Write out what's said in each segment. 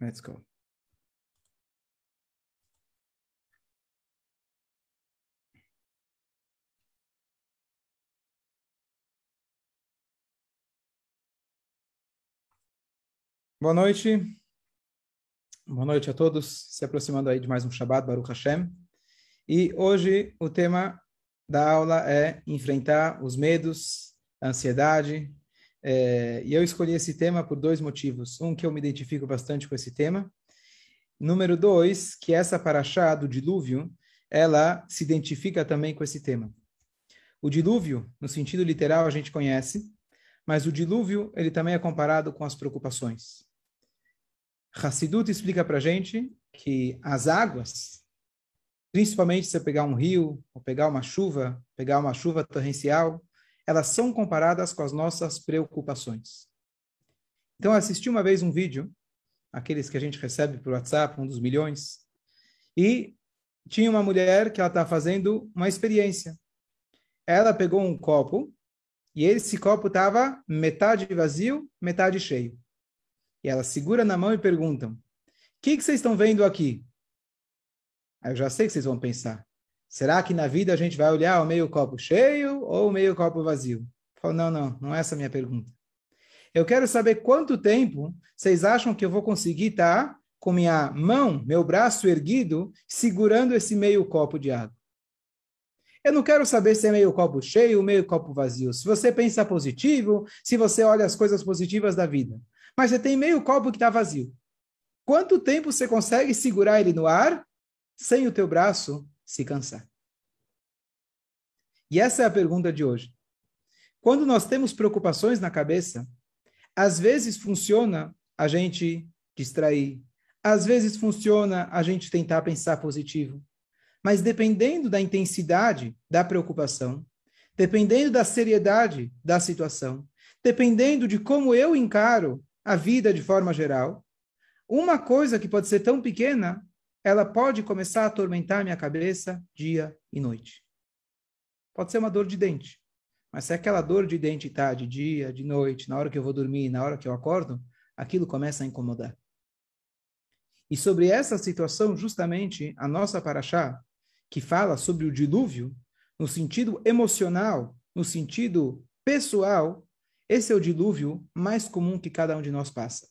Let's go. Boa noite. Boa noite a todos. Se aproximando aí de mais um Shabbat, Baruch Hashem. E hoje o tema da aula é enfrentar os medos, a ansiedade. É, e eu escolhi esse tema por dois motivos. Um, que eu me identifico bastante com esse tema. Número dois, que essa paraxá do dilúvio, ela se identifica também com esse tema. O dilúvio, no sentido literal, a gente conhece, mas o dilúvio, ele também é comparado com as preocupações. Hassidut explica para gente que as águas, principalmente se você pegar um rio, ou pegar uma chuva, pegar uma chuva torrencial, elas são comparadas com as nossas preocupações. Então, assisti uma vez um vídeo, aqueles que a gente recebe por WhatsApp, um dos milhões, e tinha uma mulher que ela está fazendo uma experiência. Ela pegou um copo, e esse copo estava metade vazio, metade cheio. E ela segura na mão e perguntam: O que, que vocês estão vendo aqui? Eu já sei que vocês vão pensar. Será que na vida a gente vai olhar o meio copo cheio ou o meio copo vazio? Falo, não, não, não é essa a minha pergunta. Eu quero saber quanto tempo vocês acham que eu vou conseguir estar com minha mão, meu braço erguido, segurando esse meio copo de água. Eu não quero saber se é meio copo cheio ou meio copo vazio. Se você pensa positivo, se você olha as coisas positivas da vida mas você tem meio copo que está vazio. Quanto tempo você consegue segurar ele no ar sem o teu braço se cansar? E essa é a pergunta de hoje. Quando nós temos preocupações na cabeça, às vezes funciona a gente distrair, às vezes funciona a gente tentar pensar positivo. Mas dependendo da intensidade da preocupação, dependendo da seriedade da situação, dependendo de como eu encaro a vida de forma geral, uma coisa que pode ser tão pequena, ela pode começar a atormentar minha cabeça dia e noite. Pode ser uma dor de dente. Mas se aquela dor de dente está de dia, de noite, na hora que eu vou dormir, na hora que eu acordo, aquilo começa a incomodar. E sobre essa situação, justamente, a nossa paraxá, que fala sobre o dilúvio, no sentido emocional, no sentido pessoal, esse é o dilúvio mais comum que cada um de nós passa.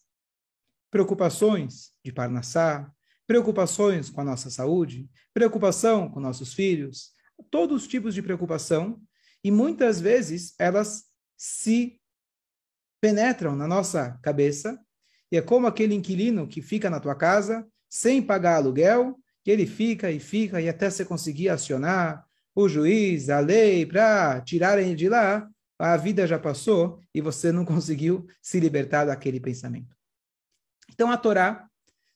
Preocupações de Parnassá, preocupações com a nossa saúde, preocupação com nossos filhos, todos os tipos de preocupação, e muitas vezes elas se penetram na nossa cabeça, e é como aquele inquilino que fica na tua casa sem pagar aluguel, que ele fica e fica, e até você conseguir acionar o juiz, a lei, para tirarem de lá, a vida já passou e você não conseguiu se libertar daquele pensamento. Então a Torá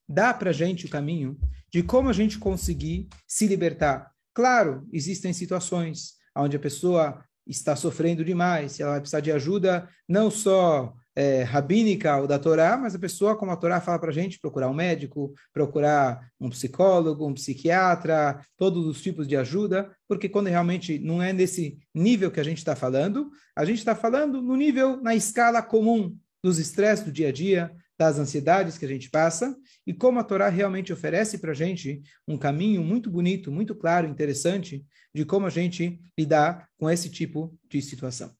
dá para a gente o caminho de como a gente conseguir se libertar. Claro, existem situações onde a pessoa está sofrendo demais, ela vai precisar de ajuda, não só é, rabínica ou da Torá, mas a pessoa, como a Torá fala para a gente, procurar um médico, procurar um psicólogo, um psiquiatra, todos os tipos de ajuda, porque quando realmente não é nesse nível que a gente está falando, a gente está falando no nível, na escala comum dos estresses do dia a dia, das ansiedades que a gente passa, e como a Torá realmente oferece para a gente um caminho muito bonito, muito claro, interessante, de como a gente lidar com esse tipo de situação.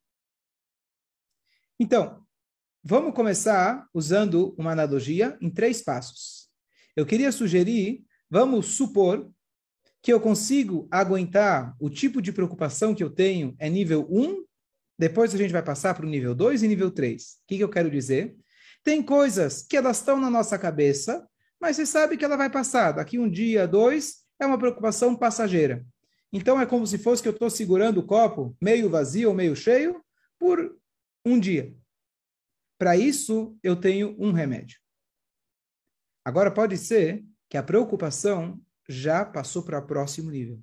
Então, Vamos começar usando uma analogia em três passos. Eu queria sugerir, vamos supor que eu consigo aguentar o tipo de preocupação que eu tenho é nível 1, depois a gente vai passar para o nível 2 e nível 3. O que, que eu quero dizer? Tem coisas que elas estão na nossa cabeça, mas você sabe que ela vai passar. Daqui um dia, dois, é uma preocupação passageira. Então é como se fosse que eu estou segurando o copo meio vazio ou meio cheio por um dia. Para isso, eu tenho um remédio. Agora, pode ser que a preocupação já passou para o próximo nível.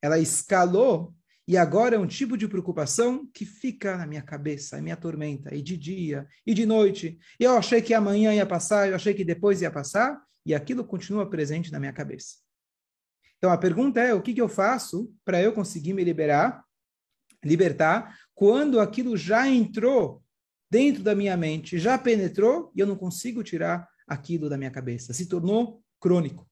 Ela escalou e agora é um tipo de preocupação que fica na minha cabeça, me atormenta, e de dia, e de noite. Eu achei que amanhã ia passar, eu achei que depois ia passar, e aquilo continua presente na minha cabeça. Então a pergunta é: o que, que eu faço para eu conseguir me liberar, libertar, quando aquilo já entrou dentro da minha mente já penetrou e eu não consigo tirar aquilo da minha cabeça, se tornou crônico.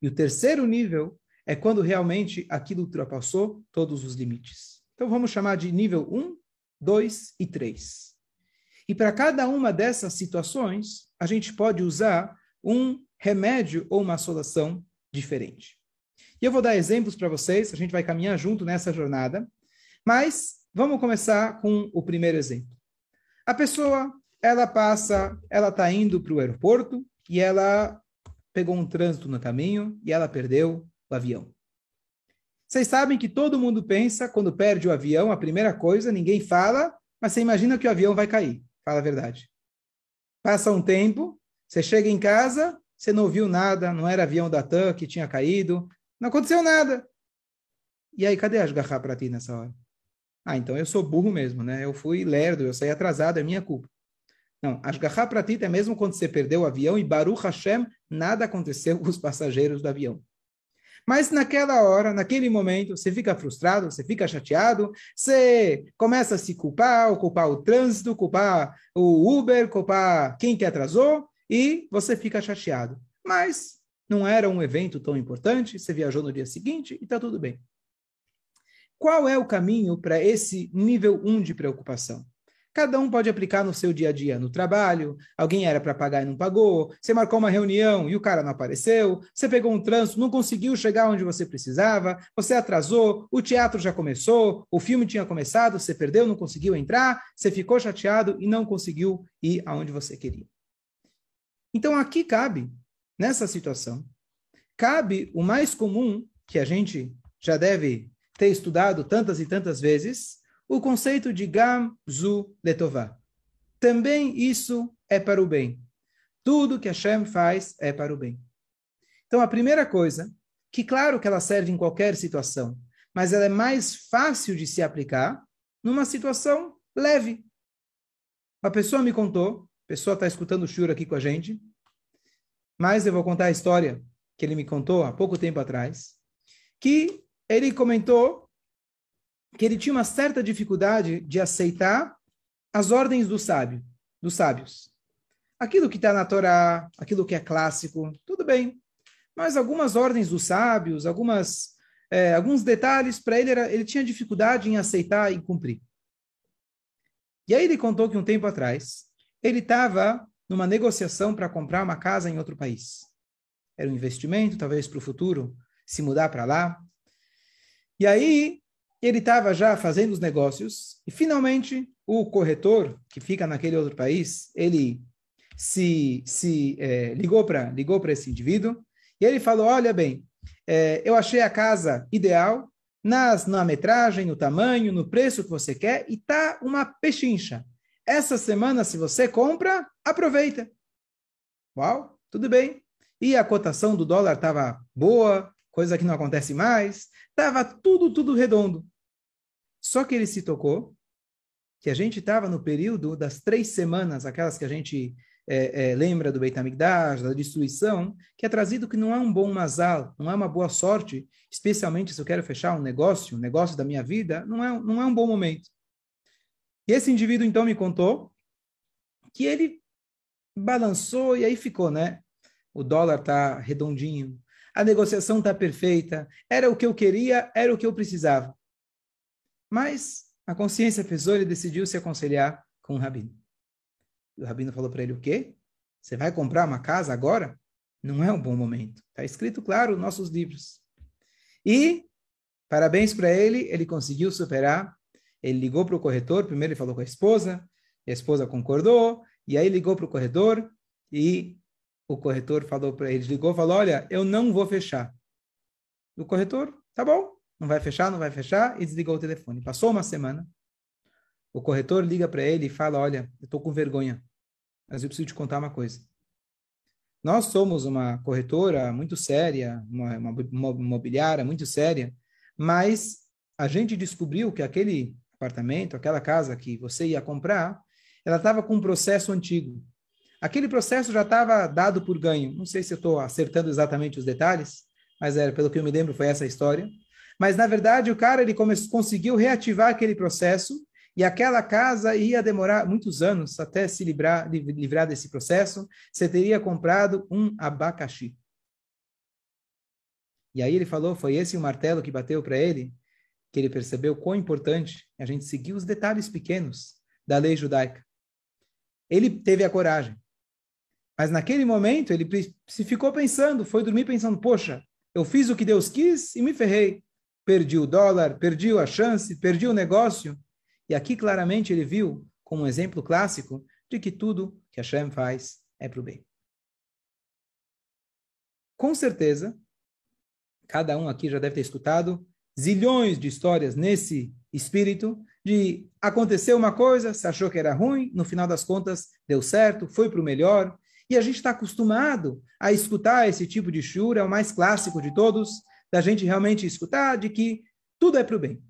E o terceiro nível é quando realmente aquilo ultrapassou todos os limites. Então vamos chamar de nível 1, 2 e 3. E para cada uma dessas situações, a gente pode usar um remédio ou uma solução diferente. E eu vou dar exemplos para vocês, a gente vai caminhar junto nessa jornada, mas vamos começar com o primeiro exemplo. A pessoa, ela passa, ela está indo para o aeroporto e ela pegou um trânsito no caminho e ela perdeu o avião. Vocês sabem que todo mundo pensa, quando perde o avião, a primeira coisa, ninguém fala, mas você imagina que o avião vai cair. Fala a verdade. Passa um tempo, você chega em casa, você não ouviu nada, não era avião da TAM que tinha caído, não aconteceu nada. E aí, cadê a Ashgahá para ti nessa hora? Ah, então eu sou burro mesmo, né? Eu fui lerdo, eu saí atrasado, é minha culpa. Não, Ashgahá para ti é mesmo quando você perdeu o avião e Baruch Hashem, nada aconteceu com os passageiros do avião. Mas naquela hora, naquele momento, você fica frustrado, você fica chateado, você começa a se culpar, culpar o trânsito, culpar o Uber, culpar quem que atrasou, e você fica chateado. Mas não era um evento tão importante, você viajou no dia seguinte e está tudo bem. Qual é o caminho para esse nível 1 de preocupação? Cada um pode aplicar no seu dia a dia, no trabalho, alguém era para pagar e não pagou, você marcou uma reunião e o cara não apareceu, você pegou um trânsito, não conseguiu chegar onde você precisava, você atrasou, o teatro já começou, o filme tinha começado, você perdeu, não conseguiu entrar, você ficou chateado e não conseguiu ir aonde você queria. Então aqui cabe, nessa situação, cabe o mais comum que a gente já deve ter estudado tantas e tantas vezes, o conceito de Gam Zu Letová. Também isso é para o bem. Tudo que Hashem faz é para o bem. Então, a primeira coisa, que claro que ela serve em qualquer situação, mas ela é mais fácil de se aplicar numa situação leve. Uma pessoa me contou, a pessoa está escutando o Shur aqui com a gente, mas eu vou contar a história que ele me contou há pouco tempo atrás, que ele comentou que ele tinha uma certa dificuldade de aceitar as ordens do sábio, dos sábios. Aquilo que está na Torá, aquilo que é clássico, tudo bem. Mas algumas ordens dos sábios, algumas, é, alguns detalhes, para ele, era, ele tinha dificuldade em aceitar e cumprir. E aí ele contou que um tempo atrás, ele estava numa negociação para comprar uma casa em outro país. Era um investimento, talvez para o futuro, se mudar para lá. E aí ele estava já fazendo os negócios e finalmente o corretor que fica naquele outro país ele se, se é, ligou para ligou para esse indivíduo e ele falou olha bem é, eu achei a casa ideal nas na metragem no tamanho no preço que você quer e tá uma pechincha. Essa semana se você compra aproveita. Uau tudo bem. E a cotação do dólar estava boa coisa que não acontece mais estava tudo tudo redondo só que ele se tocou que a gente estava no período das três semanas, aquelas que a gente é, é, lembra do Beit HaMikdash, da destruição, que é trazido que não é um bom mazal, não é uma boa sorte, especialmente se eu quero fechar um negócio, um negócio da minha vida, não é, não é um bom momento. E esse indivíduo então me contou que ele balançou e aí ficou, né? O dólar está redondinho, a negociação está perfeita, era o que eu queria, era o que eu precisava. Mas a consciência pesou e decidiu se aconselhar com o rabino. E o rabino falou para ele: O quê? Você vai comprar uma casa agora? Não é um bom momento. Está escrito claro nos nossos livros. E, parabéns para ele, ele conseguiu superar. Ele ligou para o corretor, primeiro ele falou com a esposa, a esposa concordou, e aí ligou para o corretor, e o corretor falou para ele, ligou falou, olha, eu não vou fechar. O corretor, tá bom, não vai fechar, não vai fechar, e desligou o telefone. Passou uma semana, o corretor liga para ele e fala: Olha, eu estou com vergonha, mas eu preciso te contar uma coisa. Nós somos uma corretora muito séria, uma, uma imobiliária muito séria, mas a gente descobriu que aquele apartamento, aquela casa que você ia comprar, ela estava com um processo antigo. Aquele processo já estava dado por ganho. Não sei se eu estou acertando exatamente os detalhes, mas era, pelo que eu me lembro, foi essa a história. Mas, na verdade, o cara ele conseguiu reativar aquele processo e aquela casa ia demorar muitos anos até se livrar, livrar desse processo, você teria comprado um abacaxi. E aí ele falou, foi esse o martelo que bateu para ele, que ele percebeu quão importante a gente seguir os detalhes pequenos da lei judaica. Ele teve a coragem. Mas naquele momento ele se ficou pensando, foi dormir pensando, poxa, eu fiz o que Deus quis e me ferrei. Perdi o dólar, perdi a chance, perdi o negócio. E aqui claramente ele viu, como um exemplo clássico, de que tudo que Hashem faz é para o bem. Com certeza, cada um aqui já deve ter escutado zilhões de histórias nesse espírito de acontecer uma coisa, se achou que era ruim, no final das contas deu certo, foi para o melhor. E a gente está acostumado a escutar esse tipo de shura, é o mais clássico de todos, da gente realmente escutar de que tudo é para o bem.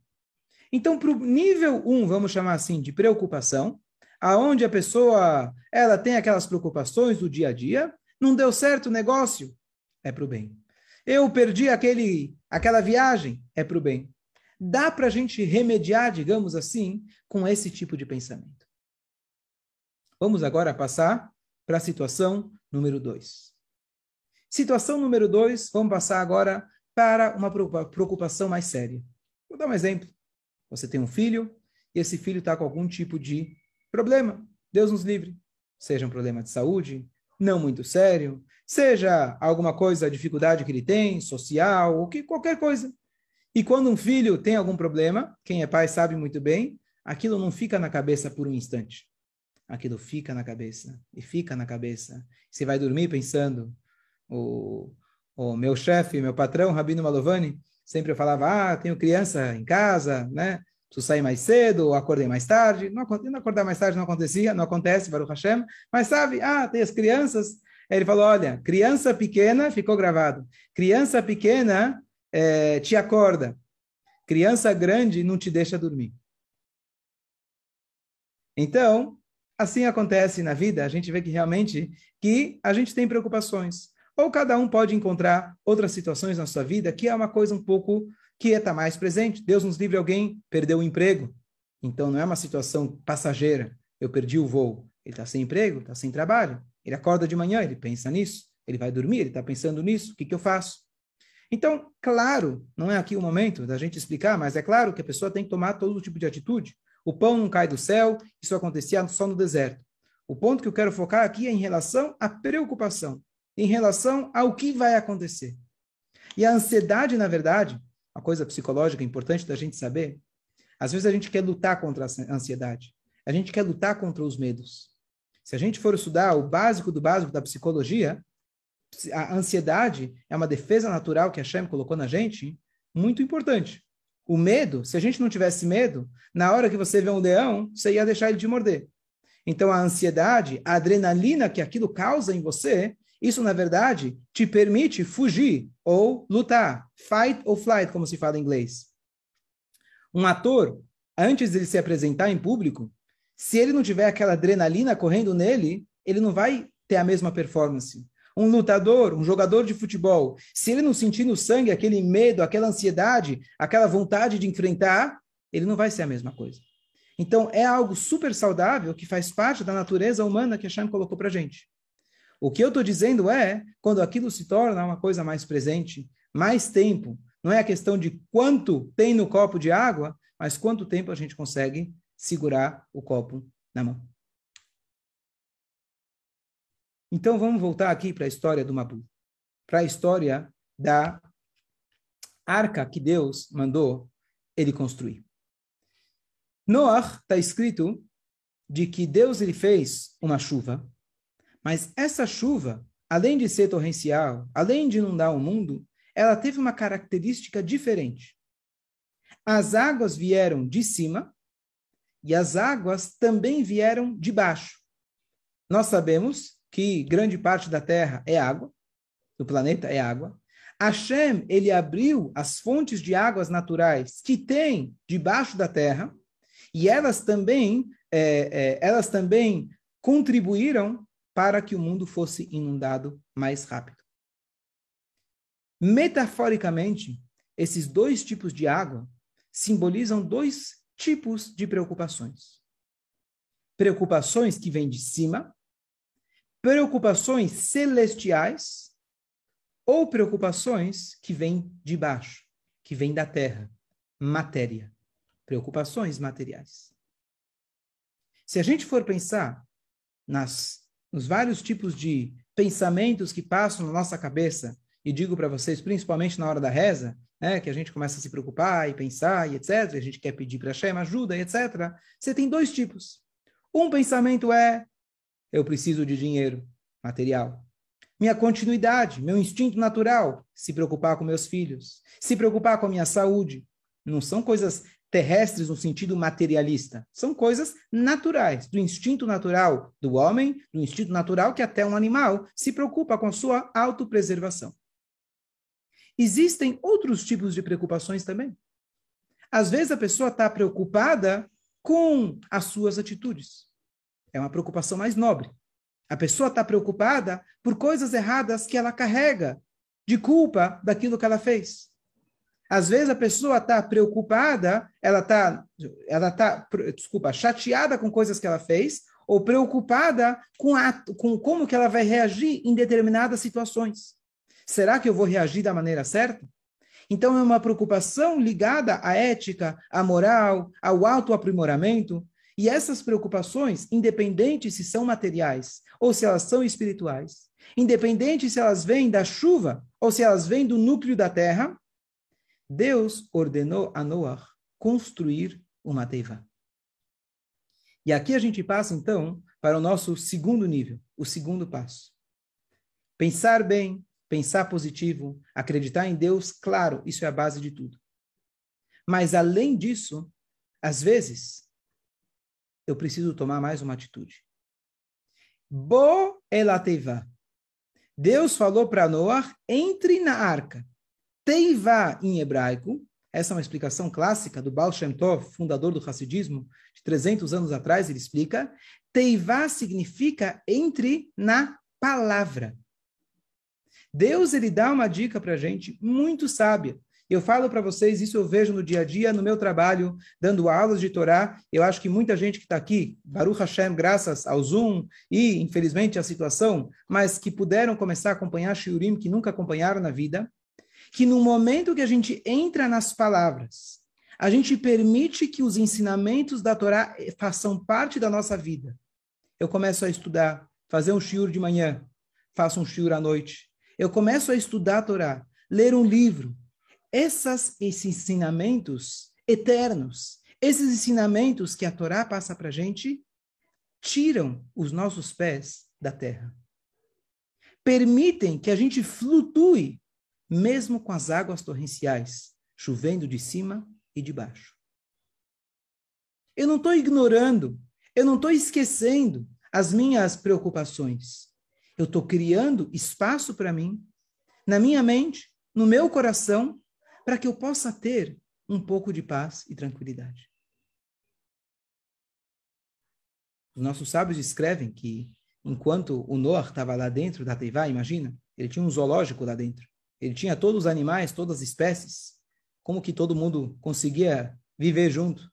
Então, para o nível 1, um, vamos chamar assim, de preocupação, aonde a pessoa ela tem aquelas preocupações do dia a dia, não deu certo o negócio, é para o bem. Eu perdi aquele, aquela viagem, é para o bem. Dá para a gente remediar, digamos assim, com esse tipo de pensamento. Vamos agora passar para a situação número 2. Situação número 2, vamos passar agora para uma preocupação mais séria. Vou dar um exemplo. Você tem um filho e esse filho está com algum tipo de problema. Deus nos livre. Seja um problema de saúde, não muito sério, seja alguma coisa, dificuldade que ele tem, social, ou que qualquer coisa. E quando um filho tem algum problema, quem é pai sabe muito bem, aquilo não fica na cabeça por um instante. Aquilo fica na cabeça e fica na cabeça. Você vai dormir pensando. O, o meu chefe, meu patrão, Rabino Malovani, Sempre falava, ah, tenho criança em casa, né? Preciso sair mais cedo, acordei mais tarde. Não, não acordar mais tarde não acontecia, não acontece, Baruch Hashem. Mas sabe, ah, tem as crianças. Aí ele falou, olha, criança pequena, ficou gravado. Criança pequena é, te acorda. Criança grande não te deixa dormir. Então, assim acontece na vida, a gente vê que realmente que a gente tem preocupações. Ou cada um pode encontrar outras situações na sua vida que é uma coisa um pouco que está mais presente. Deus nos livre alguém perdeu o emprego. Então não é uma situação passageira. Eu perdi o voo. Ele está sem emprego, está sem trabalho. Ele acorda de manhã, ele pensa nisso. Ele vai dormir, ele está pensando nisso. O que, que eu faço? Então, claro, não é aqui o momento da gente explicar, mas é claro que a pessoa tem que tomar todo tipo de atitude. O pão não cai do céu, isso acontecia só no deserto. O ponto que eu quero focar aqui é em relação à preocupação em relação ao que vai acontecer. E a ansiedade, na verdade, uma coisa psicológica importante da gente saber, às vezes a gente quer lutar contra a ansiedade. A gente quer lutar contra os medos. Se a gente for estudar o básico do básico da psicologia, a ansiedade é uma defesa natural que a Hashem colocou na gente, muito importante. O medo, se a gente não tivesse medo, na hora que você vê um leão, você ia deixar ele te morder. Então a ansiedade, a adrenalina que aquilo causa em você, isso, na verdade, te permite fugir ou lutar. Fight ou flight, como se fala em inglês. Um ator, antes de ele se apresentar em público, se ele não tiver aquela adrenalina correndo nele, ele não vai ter a mesma performance. Um lutador, um jogador de futebol, se ele não sentir no sangue aquele medo, aquela ansiedade, aquela vontade de enfrentar, ele não vai ser a mesma coisa. Então, é algo super saudável que faz parte da natureza humana que a Shem colocou para gente. O que eu estou dizendo é, quando aquilo se torna uma coisa mais presente, mais tempo, não é a questão de quanto tem no copo de água, mas quanto tempo a gente consegue segurar o copo na mão. Então vamos voltar aqui para a história do Mabu, para a história da arca que Deus mandou ele construir. Noah está escrito de que Deus ele fez uma chuva mas essa chuva, além de ser torrencial, além de inundar o mundo, ela teve uma característica diferente. As águas vieram de cima e as águas também vieram de baixo. Nós sabemos que grande parte da Terra é água, do planeta é água. Hashem, ele abriu as fontes de águas naturais que tem debaixo da Terra e elas também, é, é, elas também contribuíram para que o mundo fosse inundado mais rápido. Metaforicamente, esses dois tipos de água simbolizam dois tipos de preocupações: preocupações que vêm de cima, preocupações celestiais ou preocupações que vêm de baixo, que vêm da terra, matéria, preocupações materiais. Se a gente for pensar nas, nos vários tipos de pensamentos que passam na nossa cabeça, e digo para vocês, principalmente na hora da reza, né, que a gente começa a se preocupar e pensar e etc., a gente quer pedir para Hashem ajuda e etc., você tem dois tipos. Um pensamento é, eu preciso de dinheiro, material. Minha continuidade, meu instinto natural, se preocupar com meus filhos, se preocupar com a minha saúde. Não são coisas terrestres no sentido materialista. São coisas naturais, do instinto natural do homem, do instinto natural que até um animal se preocupa com a sua autopreservação. Existem outros tipos de preocupações também. Às vezes a pessoa está preocupada com as suas atitudes. É uma preocupação mais nobre. A pessoa está preocupada por coisas erradas que ela carrega de culpa daquilo que ela fez. Às vezes a pessoa está preocupada, ela está, ela tá, desculpa, chateada com coisas que ela fez, ou preocupada com, a, com como que ela vai reagir em determinadas situações. Será que eu vou reagir da maneira certa? Então é uma preocupação ligada à ética, à moral, ao autoaprimoramento. E essas preocupações, independente se são materiais ou se elas são espirituais, independente se elas vêm da chuva ou se elas vêm do núcleo da terra, Deus ordenou a Noah construir uma teiva. E aqui a gente passa, então, para o nosso segundo nível, o segundo passo. Pensar bem, pensar positivo, acreditar em Deus, claro, isso é a base de tudo. Mas, além disso, às vezes, eu preciso tomar mais uma atitude. Bo elateva. Deus falou para Noah, entre na arca. Teiva em hebraico, essa é uma explicação clássica do Baal Shem Tov, fundador do Hassidismo, de 300 anos atrás, ele explica. Teiva significa entre na palavra. Deus ele dá uma dica para a gente muito sábia. Eu falo para vocês, isso eu vejo no dia a dia, no meu trabalho, dando aulas de Torá. Eu acho que muita gente que está aqui, Baruch Hashem, graças ao Zoom e, infelizmente, à situação, mas que puderam começar a acompanhar Shiurim, que nunca acompanharam na vida, que no momento que a gente entra nas palavras, a gente permite que os ensinamentos da Torá façam parte da nossa vida. Eu começo a estudar, fazer um shiur de manhã, faço um shiur à noite. Eu começo a estudar a Torá, ler um livro. Essas, esses ensinamentos eternos, esses ensinamentos que a Torá passa para a gente, tiram os nossos pés da terra. Permitem que a gente flutue mesmo com as águas torrenciais chovendo de cima e de baixo. Eu não estou ignorando, eu não estou esquecendo as minhas preocupações. Eu estou criando espaço para mim, na minha mente, no meu coração, para que eu possa ter um pouco de paz e tranquilidade. Os nossos sábios escrevem que, enquanto o Noah estava lá dentro da Teivá, imagina, ele tinha um zoológico lá dentro. Ele tinha todos os animais, todas as espécies. Como que todo mundo conseguia viver junto?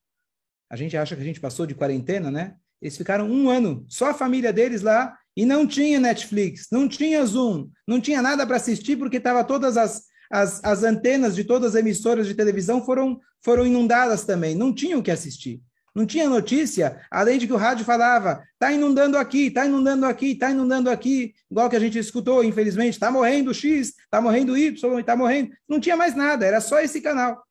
A gente acha que a gente passou de quarentena, né? Eles ficaram um ano, só a família deles lá, e não tinha Netflix, não tinha Zoom, não tinha nada para assistir, porque estava todas as, as, as antenas de todas as emissoras de televisão foram, foram inundadas também, não tinham o que assistir. Não tinha notícia, além de que o rádio falava, está inundando aqui, está inundando aqui, está inundando aqui, igual que a gente escutou, infelizmente, está morrendo X, está morrendo Y, está morrendo. Não tinha mais nada, era só esse canal.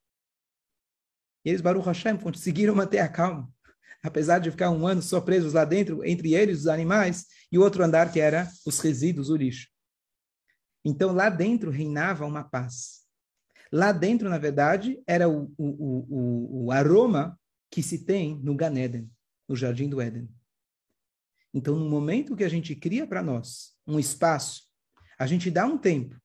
E eles, Baruch Hashem, conseguiram manter a calma, apesar de ficar um ano só presos lá dentro, entre eles os animais, e o outro andar que era os resíduos, o lixo. Então, lá dentro reinava uma paz. Lá dentro, na verdade, era o, o, o, o aroma que se tem no Ganeden, no Jardim do Éden. Então, no momento que a gente cria para nós um espaço, a gente dá um tempo.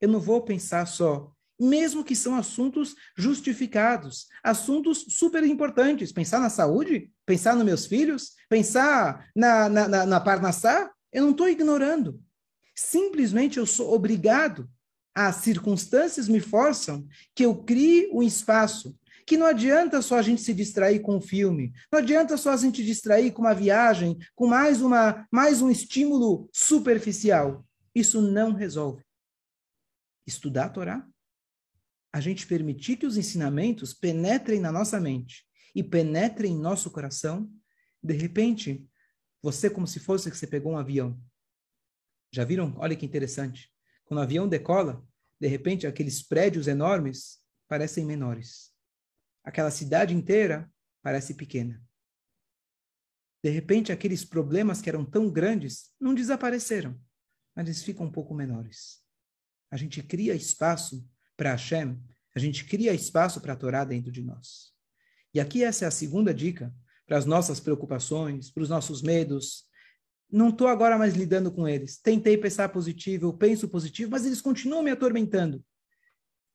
Eu não vou pensar só, mesmo que são assuntos justificados, assuntos super importantes. Pensar na saúde, pensar nos meus filhos, pensar na, na, na, na Parnassá, eu não estou ignorando. Simplesmente eu sou obrigado, as circunstâncias me forçam que eu crie um espaço que não adianta só a gente se distrair com um filme, não adianta só a gente distrair com uma viagem, com mais, uma, mais um estímulo superficial. Isso não resolve. Estudar a Torá, a gente permitir que os ensinamentos penetrem na nossa mente e penetrem em nosso coração, de repente, você como se fosse que você pegou um avião. Já viram? Olha que interessante. Quando o avião decola, de repente aqueles prédios enormes parecem menores. Aquela cidade inteira parece pequena. De repente, aqueles problemas que eram tão grandes não desapareceram, mas eles ficam um pouco menores. A gente cria espaço para Hashem, a gente cria espaço para a Torá dentro de nós. E aqui essa é a segunda dica para as nossas preocupações, para os nossos medos. Não estou agora mais lidando com eles. Tentei pensar positivo, eu penso positivo, mas eles continuam me atormentando.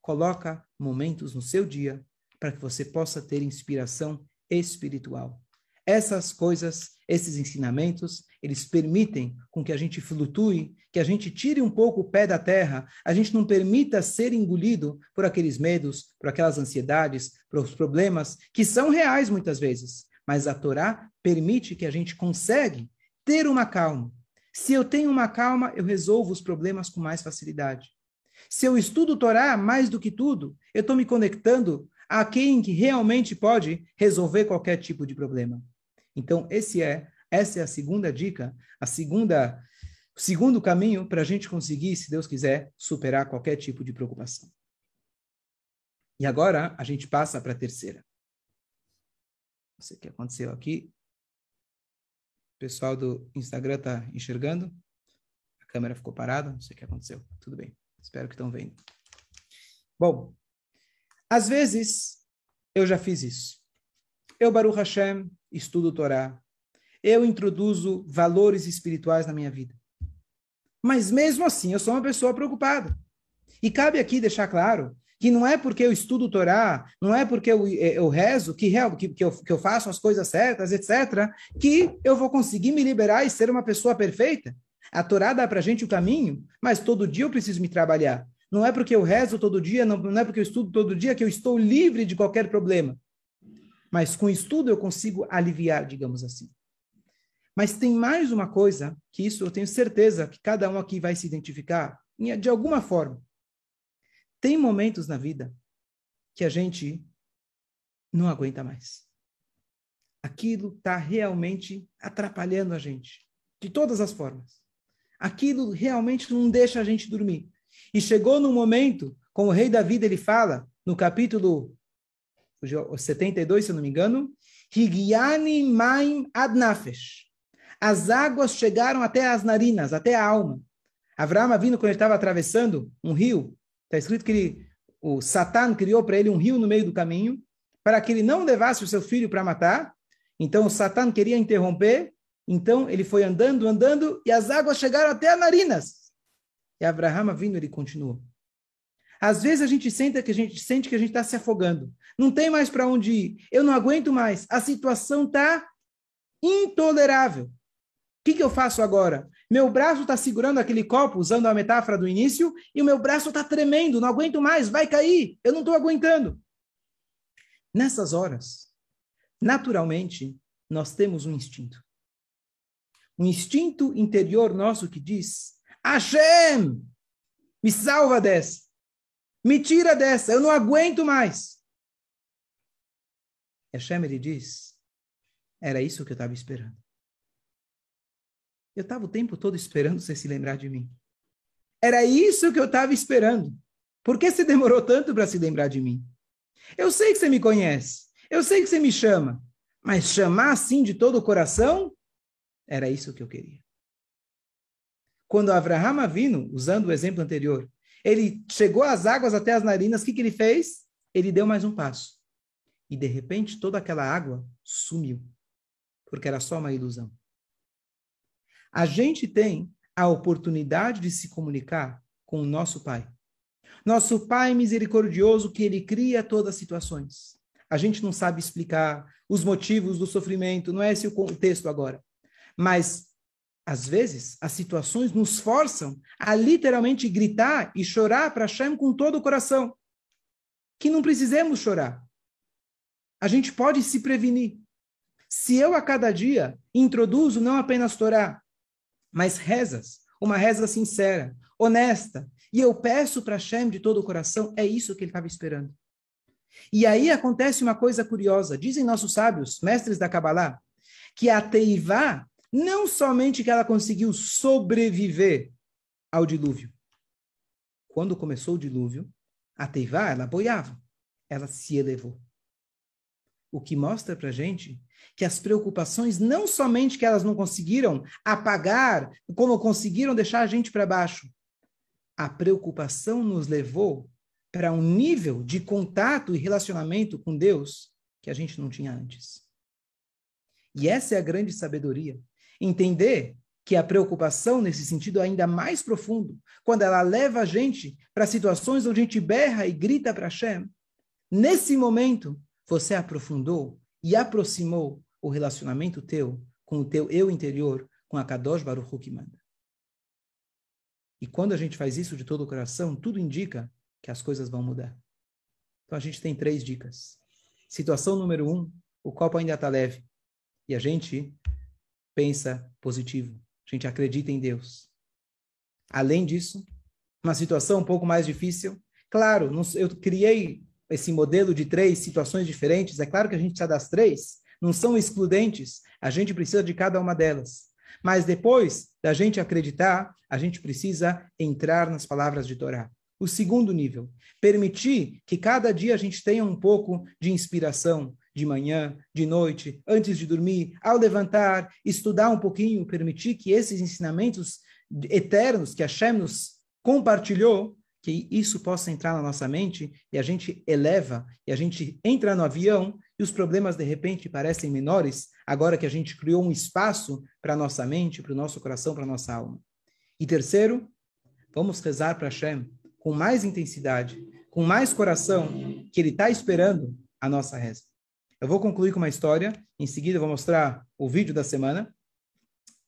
Coloca momentos no seu dia para que você possa ter inspiração espiritual. Essas coisas, esses ensinamentos, eles permitem com que a gente flutue, que a gente tire um pouco o pé da terra, a gente não permita ser engolido por aqueles medos, por aquelas ansiedades, por os problemas que são reais muitas vezes. Mas a Torá permite que a gente consegue ter uma calma. Se eu tenho uma calma, eu resolvo os problemas com mais facilidade. Se eu estudo Torá mais do que tudo, eu estou me conectando a quem que realmente pode resolver qualquer tipo de problema. Então, esse é, essa é a segunda dica, a segunda, o segundo caminho para a gente conseguir, se Deus quiser, superar qualquer tipo de preocupação. E agora a gente passa para a terceira. Não sei o que aconteceu aqui. O pessoal do Instagram está enxergando. A câmera ficou parada. Não sei o que aconteceu. Tudo bem. Espero que estão vendo. Bom, às vezes, eu já fiz isso. Eu, Baruch Hashem, estudo Torá. Eu introduzo valores espirituais na minha vida. Mas mesmo assim, eu sou uma pessoa preocupada. E cabe aqui deixar claro que não é porque eu estudo Torá, não é porque eu, eu rezo, que, que, que, eu, que eu faço as coisas certas, etc., que eu vou conseguir me liberar e ser uma pessoa perfeita. A Torá dá para gente o caminho, mas todo dia eu preciso me trabalhar. Não é porque eu rezo todo dia, não, não é porque eu estudo todo dia que eu estou livre de qualquer problema. Mas com estudo eu consigo aliviar, digamos assim. Mas tem mais uma coisa que isso eu tenho certeza que cada um aqui vai se identificar de alguma forma. Tem momentos na vida que a gente não aguenta mais. Aquilo está realmente atrapalhando a gente, de todas as formas. Aquilo realmente não deixa a gente dormir. E chegou no momento, como o rei Davi ele fala, no capítulo 72, se eu não me engano, Higiani Maim Adnafesh. As águas chegaram até as narinas, até a alma. Avraham vindo quando ele estava atravessando um rio, está escrito que ele, o Satan criou para ele um rio no meio do caminho, para que ele não levasse o seu filho para matar. Então o Satan queria interromper, então ele foi andando, andando, e as águas chegaram até as narinas. E Abraham vindo, ele continua. Às vezes a gente sente que a gente sente que a gente está se afogando. Não tem mais para onde ir. Eu não aguento mais. A situação está intolerável. O que, que eu faço agora? Meu braço está segurando aquele copo, usando a metáfora do início, e o meu braço está tremendo. Não aguento mais. Vai cair. Eu não estou aguentando. Nessas horas, naturalmente, nós temos um instinto. Um instinto interior nosso que diz: Hashem, me salva dessa. Me tira dessa, eu não aguento mais. Hashem, ele diz, era isso que eu estava esperando. Eu estava o tempo todo esperando você se lembrar de mim. Era isso que eu estava esperando. Por que você demorou tanto para se lembrar de mim? Eu sei que você me conhece. Eu sei que você me chama. Mas chamar assim de todo o coração, era isso que eu queria. Quando Abraham Avino, usando o exemplo anterior, ele chegou às águas até as narinas, o que, que ele fez? Ele deu mais um passo. E de repente toda aquela água sumiu, porque era só uma ilusão. A gente tem a oportunidade de se comunicar com o nosso Pai. Nosso Pai misericordioso que ele cria todas as situações. A gente não sabe explicar os motivos do sofrimento, não é esse o contexto agora. Mas às vezes, as situações nos forçam a literalmente gritar e chorar para Hashem com todo o coração. Que não precisemos chorar. a gente pode se prevenir. Se eu a cada dia introduzo não apenas Torá, mas rezas, uma reza sincera, honesta, e eu peço para Hashem de todo o coração, é isso que ele estava esperando. E aí acontece uma coisa curiosa. Dizem nossos sábios, mestres da Kabbalah, que a Teivá, não somente que ela conseguiu sobreviver ao dilúvio. Quando começou o dilúvio, a Teivá, ela boiava, ela se elevou. O que mostra para gente que as preocupações, não somente que elas não conseguiram apagar, como conseguiram deixar a gente para baixo, a preocupação nos levou para um nível de contato e relacionamento com Deus que a gente não tinha antes. E essa é a grande sabedoria. Entender que a preocupação, nesse sentido ainda mais profundo, quando ela leva a gente para situações onde a gente berra e grita para Hashem, nesse momento você aprofundou e aproximou o relacionamento teu com o teu eu interior, com a Kadosh Baruch Hu que manda. E quando a gente faz isso de todo o coração, tudo indica que as coisas vão mudar. Então a gente tem três dicas. Situação número um, o copo ainda está leve. E a gente pensa positivo. A gente acredita em Deus. Além disso, uma situação um pouco mais difícil. Claro, eu criei esse modelo de três situações diferentes. É claro que a gente precisa das três. Não são excludentes. A gente precisa de cada uma delas. Mas depois da gente acreditar, a gente precisa entrar nas palavras de Torá. O segundo nível, permitir que cada dia a gente tenha um pouco de inspiração, de manhã, de noite, antes de dormir, ao levantar, estudar um pouquinho, permitir que esses ensinamentos eternos que Hashem nos compartilhou, que isso possa entrar na nossa mente e a gente eleva, e a gente entra no avião e os problemas de repente parecem menores, agora que a gente criou um espaço para a nossa mente, para o nosso coração, para a nossa alma. E terceiro, vamos rezar para Hashem com mais intensidade, com mais coração, que ele está esperando a nossa reza. Eu vou concluir com uma história, em seguida eu vou mostrar o vídeo da semana,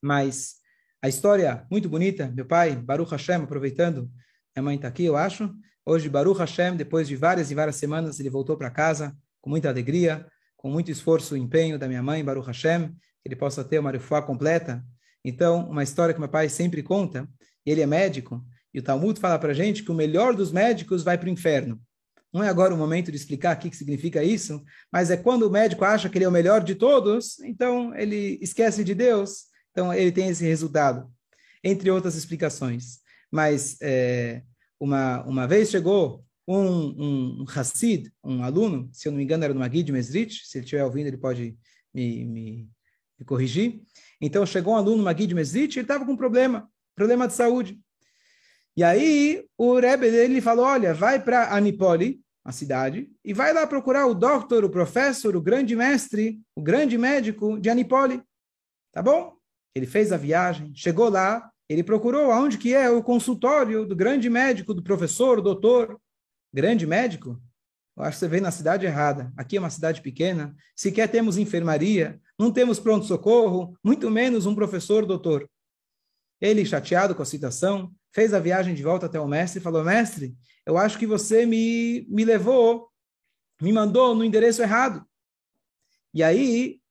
mas a história muito bonita, meu pai, Baruch Hashem, aproveitando, minha mãe está aqui, eu acho, hoje Baruch Hashem, depois de várias e várias semanas, ele voltou para casa com muita alegria, com muito esforço e empenho da minha mãe, Baruch Hashem, que ele possa ter uma refuá completa. Então, uma história que meu pai sempre conta, ele é médico, e o Talmud fala para gente que o melhor dos médicos vai para o inferno. Não é agora o momento de explicar o que significa isso, mas é quando o médico acha que ele é o melhor de todos, então ele esquece de Deus, então ele tem esse resultado, entre outras explicações. Mas é, uma, uma vez chegou um, um, um Hassid, um aluno, se eu não me engano era do Magui de Mesrit, se ele estiver ouvindo ele pode me, me, me corrigir. Então chegou um aluno Magui de Mesrit, ele estava com um problema, problema de saúde. E aí o Rebbe dele falou, olha, vai para Anipoli, a cidade, e vai lá procurar o doutor, o professor, o grande mestre, o grande médico de Anipoli. Tá bom? Ele fez a viagem, chegou lá, ele procurou aonde que é o consultório do grande médico, do professor, o doutor. Grande médico? Eu acho que você veio na cidade errada. Aqui é uma cidade pequena, sequer temos enfermaria, não temos pronto-socorro, muito menos um professor, doutor. Ele, chateado com a situação, fez a viagem de volta até o mestre e falou: Mestre, eu acho que você me, me levou, me mandou no endereço errado. E aí,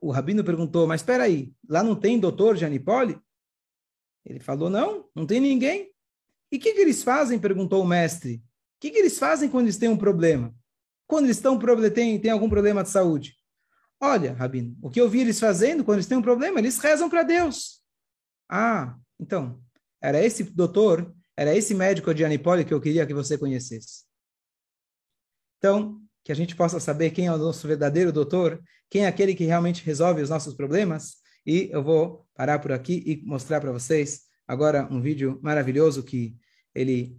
o rabino perguntou: Mas espera aí, lá não tem doutor de Anipoli? Ele falou: Não, não tem ninguém. E o que, que eles fazem? perguntou o mestre. O que, que eles fazem quando eles têm um problema? Quando eles estão, têm, têm algum problema de saúde? Olha, Rabino, o que eu vi eles fazendo quando eles têm um problema? Eles rezam para Deus. Ah, então, era esse doutor, era esse médico de Anipoli que eu queria que você conhecesse. Então, que a gente possa saber quem é o nosso verdadeiro doutor, quem é aquele que realmente resolve os nossos problemas. E eu vou parar por aqui e mostrar para vocês agora um vídeo maravilhoso que ele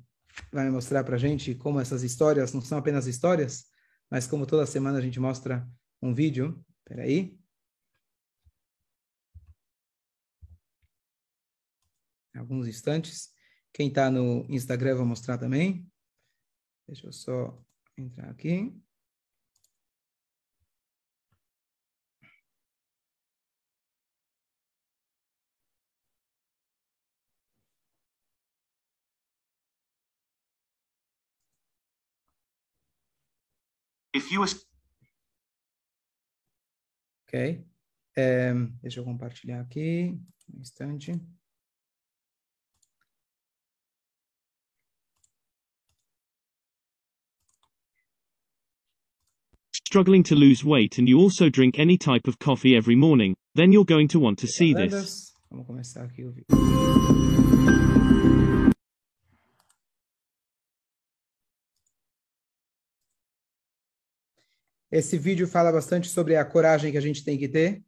vai mostrar para a gente como essas histórias não são apenas histórias, mas como toda semana a gente mostra um vídeo. Espera aí. Alguns instantes. Quem está no Instagram eu vou mostrar também. Deixa eu só entrar aqui. If you Ok? É, deixa eu compartilhar aqui. Um instante. Struggling to lose weight and you also drink any type of coffee every morning, then you're going to want to see this. Vamos começar aqui o vídeo. Esse vídeo fala bastante sobre a coragem que a gente tem que ter.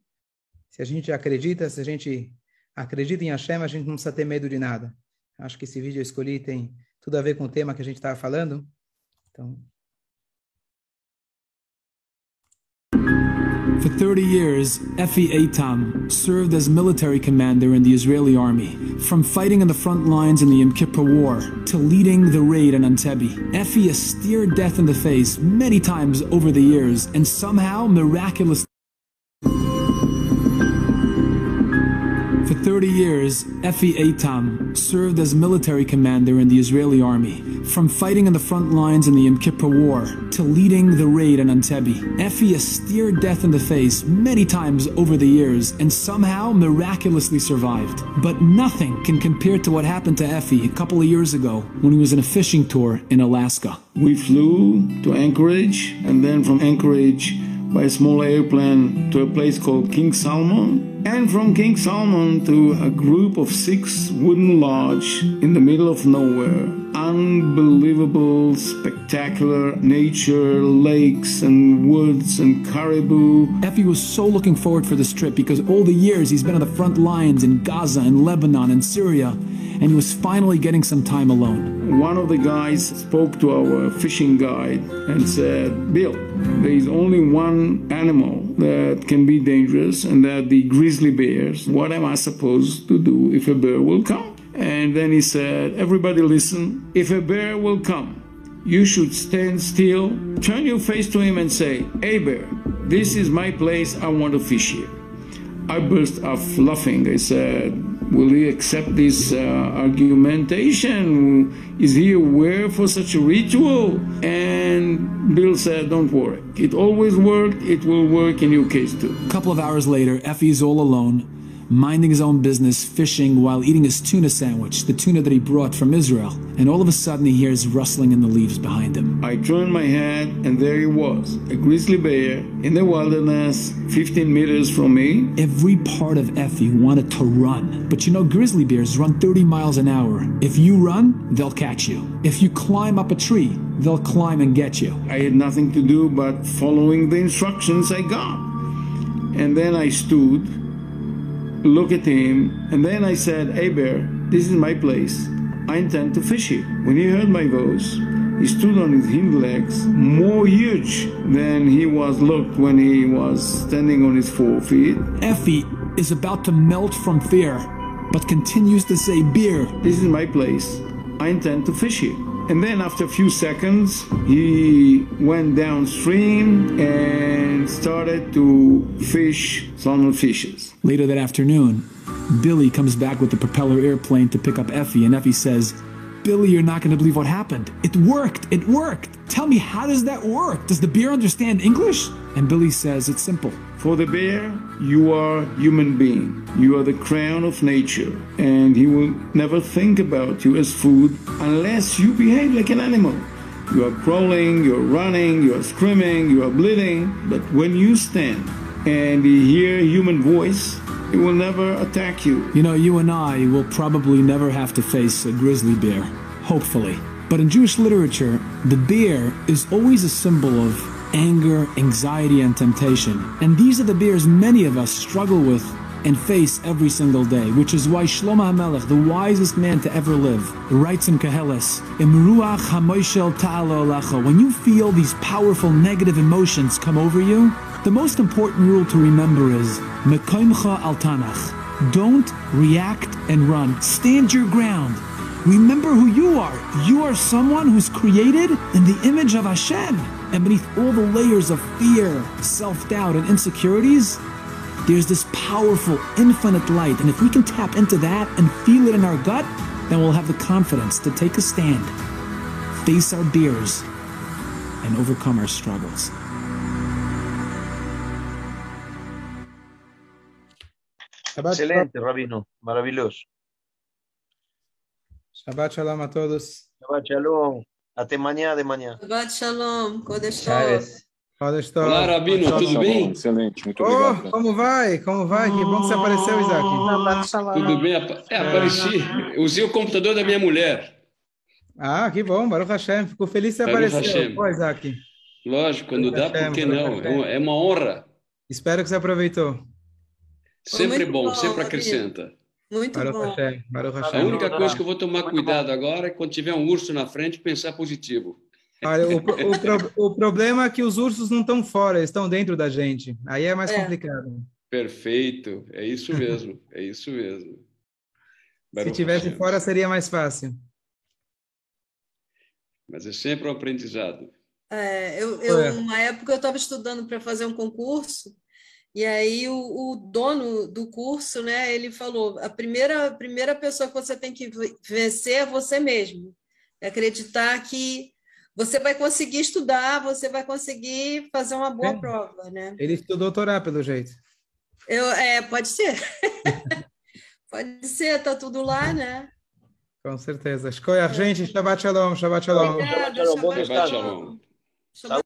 Se a gente acredita, se a gente acredita em Hashem, a gente não precisa ter medo de nada. Acho que esse vídeo eu escolhi tem tudo a ver com o tema que a gente estava falando. Então, For 30 years, Efi Eitam served as military commander in the Israeli army, from fighting on the front lines in the Yom Kippur War to leading the raid on Entebbe. Efi has stared death in the face many times over the years and somehow miraculously 30 years, Efi Eitam served as military commander in the Israeli army, from fighting on the front lines in the Yom Kippur War to leading the raid on Entebbe. Efi has stared death in the face many times over the years and somehow miraculously survived. But nothing can compare to what happened to Efi a couple of years ago when he was on a fishing tour in Alaska. We flew to Anchorage and then from Anchorage by a small airplane to a place called King Salmon, and from King Salmon to a group of six wooden lodges in the middle of nowhere. Unbelievable, spectacular nature, lakes and woods and caribou. Effie was so looking forward for this trip because all the years he's been on the front lines in Gaza and Lebanon and Syria and he was finally getting some time alone. One of the guys spoke to our fishing guide and said, Bill, there is only one animal that can be dangerous, and that the grizzly bears. What am I supposed to do if a bear will come? And then he said, Everybody listen, if a bear will come, you should stand still, turn your face to him, and say, Hey, bear, this is my place, I want to fish here. I burst out laughing. I said, Will he accept this uh, argumentation? Is he aware for such a ritual? And Bill said, Don't worry. It always worked. It will work in your case too. A couple of hours later, Effie's all alone minding his own business, fishing while eating his tuna sandwich, the tuna that he brought from Israel. And all of a sudden, he hears rustling in the leaves behind him. I turned my head, and there he was, a grizzly bear in the wilderness, 15 meters from me. Every part of Effie wanted to run. But you know, grizzly bears run 30 miles an hour. If you run, they'll catch you. If you climb up a tree, they'll climb and get you. I had nothing to do but following the instructions I got. And then I stood look at him, and then I said, Hey Bear, this is my place. I intend to fish it. When he heard my voice, he stood on his hind legs, more huge than he was looked when he was standing on his four feet. Effie is about to melt from fear, but continues to say, Beer. This is my place. I intend to fish it. And then after a few seconds, he went downstream and started to fish salmon fishes. Later that afternoon, Billy comes back with the propeller airplane to pick up Effie, and Effie says, Billy, you're not going to believe what happened. It worked. It worked. Tell me, how does that work? Does the bear understand English? And Billy says, It's simple. For the bear, you are human being. You are the crown of nature, and he will never think about you as food unless you behave like an animal. You are crawling, you are running, you are screaming, you are bleeding, but when you stand and you hear human voice, it will never attack you. You know, you and I will probably never have to face a grizzly bear, hopefully. But in Jewish literature, the bear is always a symbol of anger, anxiety, and temptation. And these are the beers many of us struggle with and face every single day, which is why Shlomo HaMelech, the wisest man to ever live, writes in Keheles, HaMoishel when you feel these powerful negative emotions come over you, the most important rule to remember is Mekoimcha al Tanach. Don't react and run. Stand your ground. Remember who you are. You are someone who's created in the image of Hashem. And beneath all the layers of fear, self doubt, and insecurities, there's this powerful, infinite light. And if we can tap into that and feel it in our gut, then we'll have the confidence to take a stand, face our fears, and overcome our struggles. Excelente, Rabino. Maravilhoso. Shabbat Shalom a todos. Shabbat Shalom. Até amanhã de manhã. Shabbat Shalom. Kodesh Olá, Rabino, tudo bem? Excelente, muito oh, obrigado. Como vai? Como vai? Que bom que você apareceu, Isaac. Tudo bem? É, apareci. Usei o computador da minha mulher. Ah, que bom, Baruch Hashem. Fico feliz que você Baruch apareceu. Hashem. Pô, Isaac. Lógico, quando dá, Hashem, por que Baruch não? Hashem. É uma, é honra. Espero que você aproveitou. Sempre bom, bom, sempre acrescenta. Muito Baruch bom. Hashem. Baruch A Hashem. única coisa que eu vou tomar cuidado agora é quando tiver um urso na frente, pensar positivo. Olha, o, pro- o pro- o problema é que os ursos não estão fora, eles estão dentro da gente. Aí é mais É. complicado. Perfeito, é isso mesmo, é isso mesmo. Se Baruch tivesse Hashem. fora, seria mais fácil. Mas é sempre um aprendizado. É, eu, eu, uma época eu estava estudando para fazer um concurso, e aí o, o dono do curso, né, ele falou, a primeira, a primeira pessoa que você tem que ve- vencer é você mesmo. É acreditar que você vai conseguir estudar, você vai conseguir fazer uma boa É. prova, né? Ele estudou Torá, pelo jeito. Eu, é, pode ser. Pode ser, tá tudo lá, né? Com certeza. Shkoyach, gente. Shabbat Shalom. Shabbat Shalom. Obrigada, Shalom, bom Shabbat Shabbat Shalom. Shalom. Shabbat